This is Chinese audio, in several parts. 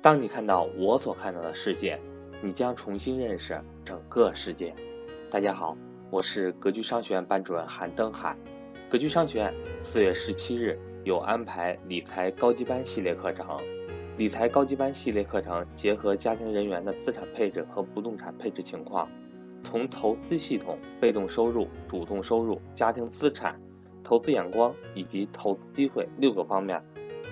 当你看到我所看到的世界，你将重新认识整个世界。大家好，我是格局商学院班主任韩登海。格局商学院四月十七日有安排理财高级班系列课程。理财高级班系列课程结合家庭人员的资产配置和不动产配置情况，从投资系统、被动收入、主动收入、家庭资产、投资眼光以及投资机会六个方面，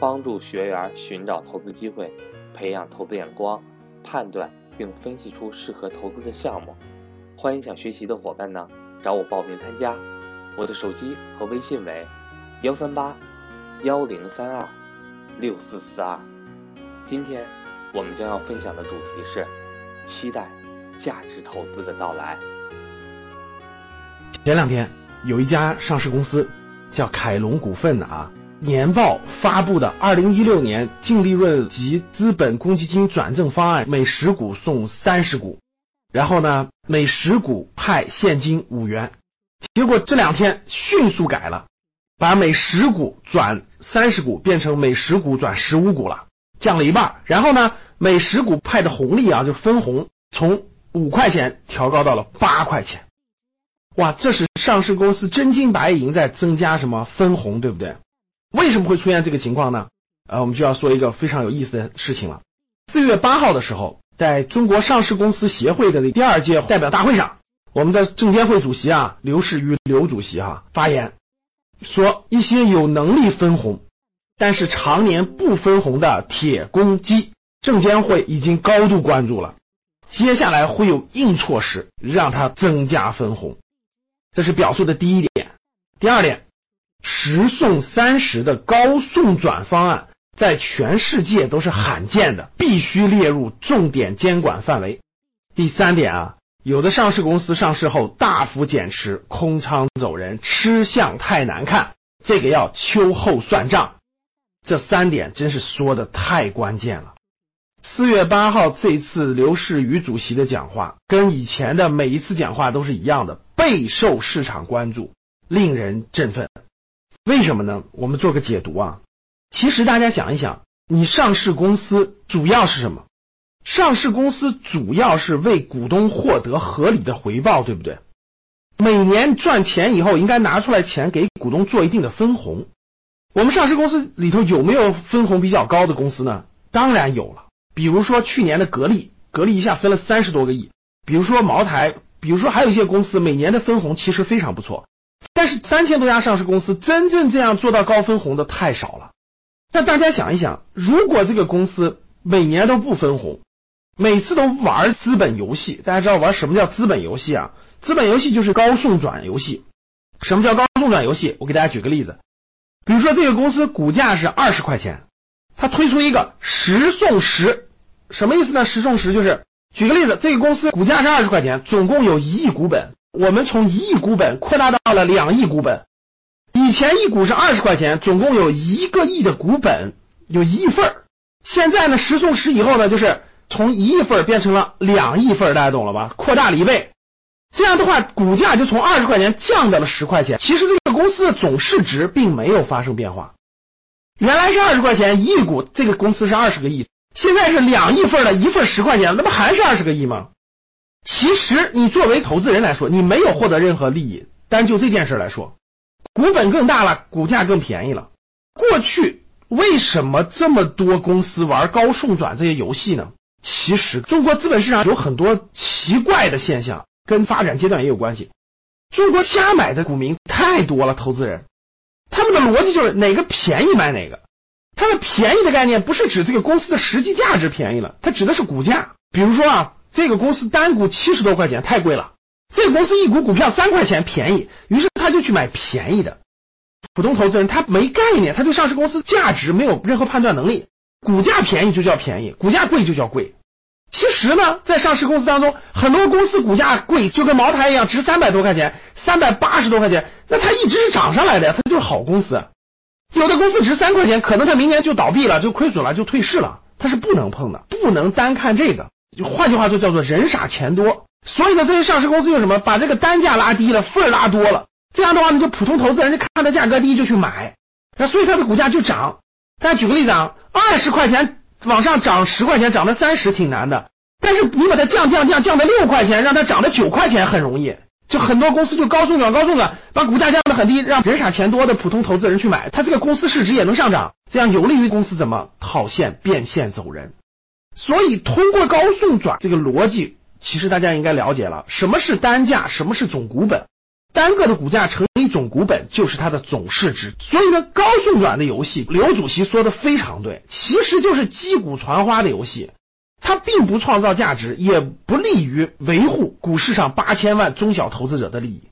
帮助学员寻找投资机会。培养投资眼光，判断并分析出适合投资的项目。欢迎想学习的伙伴呢，找我报名参加。我的手机和微信为幺三八幺零三二六四四二。今天我们将要分享的主题是期待价值投资的到来。前两天有一家上市公司叫凯龙股份的啊。年报发布的二零一六年净利润及资本公积金转正方案，每十股送三十股，然后呢，每十股派现金五元。结果这两天迅速改了，把每十股转三十股变成每十股转十五股了，降了一半。然后呢，每十股派的红利啊，就分红从五块钱调高到了八块钱。哇，这是上市公司真金白银在增加什么分红，对不对？为什么会出现这个情况呢？啊，我们就要说一个非常有意思的事情了。四月八号的时候，在中国上市公司协会的第二届代表大会上，我们的证监会主席啊刘士余刘主席哈发言说，一些有能力分红，但是常年不分红的铁公鸡，证监会已经高度关注了，接下来会有硬措施让它增加分红。这是表述的第一点。第二点。十送三十的高送转方案在全世界都是罕见的，必须列入重点监管范围。第三点啊，有的上市公司上市后大幅减持、空仓走人，吃相太难看，这个要秋后算账。这三点真是说的太关键了。四月八号这次刘士余主席的讲话，跟以前的每一次讲话都是一样的，备受市场关注，令人振奋。为什么呢？我们做个解读啊。其实大家想一想，你上市公司主要是什么？上市公司主要是为股东获得合理的回报，对不对？每年赚钱以后，应该拿出来钱给股东做一定的分红。我们上市公司里头有没有分红比较高的公司呢？当然有了。比如说去年的格力，格力一下分了三十多个亿。比如说茅台，比如说还有一些公司每年的分红其实非常不错。但是三千多家上市公司真正这样做到高分红的太少了。那大家想一想，如果这个公司每年都不分红，每次都玩资本游戏，大家知道玩什么叫资本游戏啊？资本游戏就是高送转游戏。什么叫高送转游戏？我给大家举个例子，比如说这个公司股价是二十块钱，它推出一个十送十，什么意思呢？十送十就是举个例子，这个公司股价是二十块钱，总共有一亿股本。我们从一亿股本扩大到了两亿股本，以前一股是二十块钱，总共有一个亿的股本，有一亿份儿。现在呢，十送十以后呢，就是从一亿份变成了两亿份，大家懂了吧？扩大了一倍。这样的话，股价就从二十块钱降到了十块钱。其实这个公司的总市值并没有发生变化，原来是二十块钱一亿股，这个公司是二十个亿，现在是两亿份的一份十块钱，那不还是二十个亿吗？其实你作为投资人来说，你没有获得任何利益。但就这件事来说，股本更大了，股价更便宜了。过去为什么这么多公司玩高送转这些游戏呢？其实中国资本市场有很多奇怪的现象，跟发展阶段也有关系。中国瞎买的股民太多了，投资人他们的逻辑就是哪个便宜买哪个。他的便宜的概念不是指这个公司的实际价值便宜了，它指的是股价。比如说啊。这个公司单股七十多块钱太贵了，这个公司一股股票三块钱便宜，于是他就去买便宜的。普通投资人他没概念，他对上市公司价值没有任何判断能力，股价便宜就叫便宜，股价贵就叫贵。其实呢，在上市公司当中，很多公司股价贵，就跟茅台一样，值三百多块钱，三百八十多块钱，那它一直是涨上来的呀，它就是好公司。有的公司值三块钱，可能它明年就倒闭了，就亏损了，就退市了，它是不能碰的，不能单看这个。就换句话说，叫做人傻钱多。所以呢，这些上市公司用什么？把这个单价拉低了，份儿拉多了。这样的话，呢就普通投资人就看它价格低就去买，那所以它的股价就涨。大家举个例子啊，二十块钱往上涨十块钱，涨到三十挺难的。但是你把它降降降降到六块钱，让它涨到九块钱很容易。就很多公司就高送转高送转，把股价降得很低，让人傻钱多的普通投资人去买，它这个公司市值也能上涨，这样有利于公司怎么套现变现走人。所以通过高送转这个逻辑，其实大家应该了解了什么是单价，什么是总股本。单个的股价乘以总股本就是它的总市值。所以呢，高送转的游戏，刘主席说的非常对，其实就是击鼓传花的游戏。它并不创造价值，也不利于维护股市上八千万中小投资者的利益，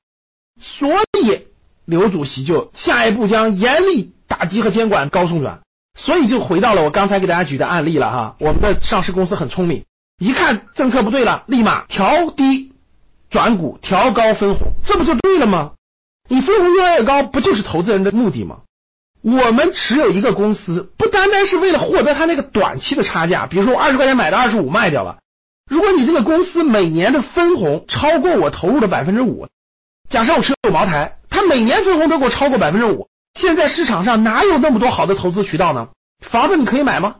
所以刘主席就下一步将严厉打击和监管高送转。所以就回到了我刚才给大家举的案例了哈，我们的上市公司很聪明，一看政策不对了，立马调低转股，调高分红，这不就对了吗？你分红越来越高，不就是投资人的目的吗？我们持有一个公司，不单单是为了获得它那个短期的差价，比如说我二十块钱买的二十五卖掉了。如果你这个公司每年的分红超过我投入的百分之五，假设我持有茅台，它每年分红都给我超过百分之五，现在市场上哪有那么多好的投资渠道呢？房子你可以买吗？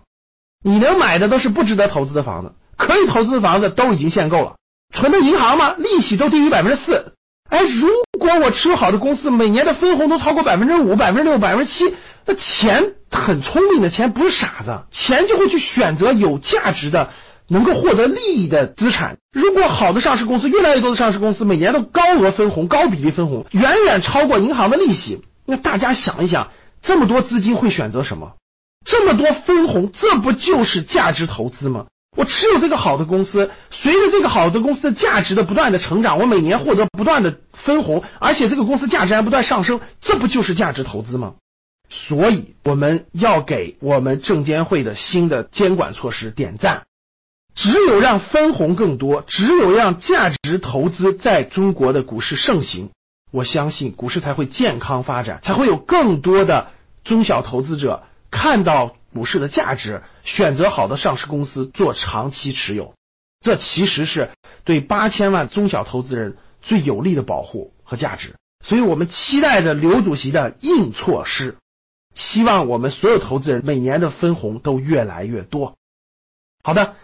你能买的都是不值得投资的房子，可以投资的房子都已经限购了。存的银行吗？利息都低于百分之四。哎，如果我持有好的公司，每年的分红都超过百分之五、百分之六、百分之七，那钱很聪明的钱不是傻子，钱就会去选择有价值的、能够获得利益的资产。如果好的上市公司，越来越多的上市公司每年都高额分红、高比例分红，远远超过银行的利息，那大家想一想，这么多资金会选择什么？这么多分红，这不就是价值投资吗？我持有这个好的公司，随着这个好的公司的价值的不断的成长，我每年获得不断的分红，而且这个公司价值还不断上升，这不就是价值投资吗？所以我们要给我们证监会的新的监管措施点赞。只有让分红更多，只有让价值投资在中国的股市盛行，我相信股市才会健康发展，才会有更多的中小投资者看到。股市的价值，选择好的上市公司做长期持有，这其实是对八千万中小投资人最有利的保护和价值。所以我们期待着刘主席的硬措施，希望我们所有投资人每年的分红都越来越多。好的。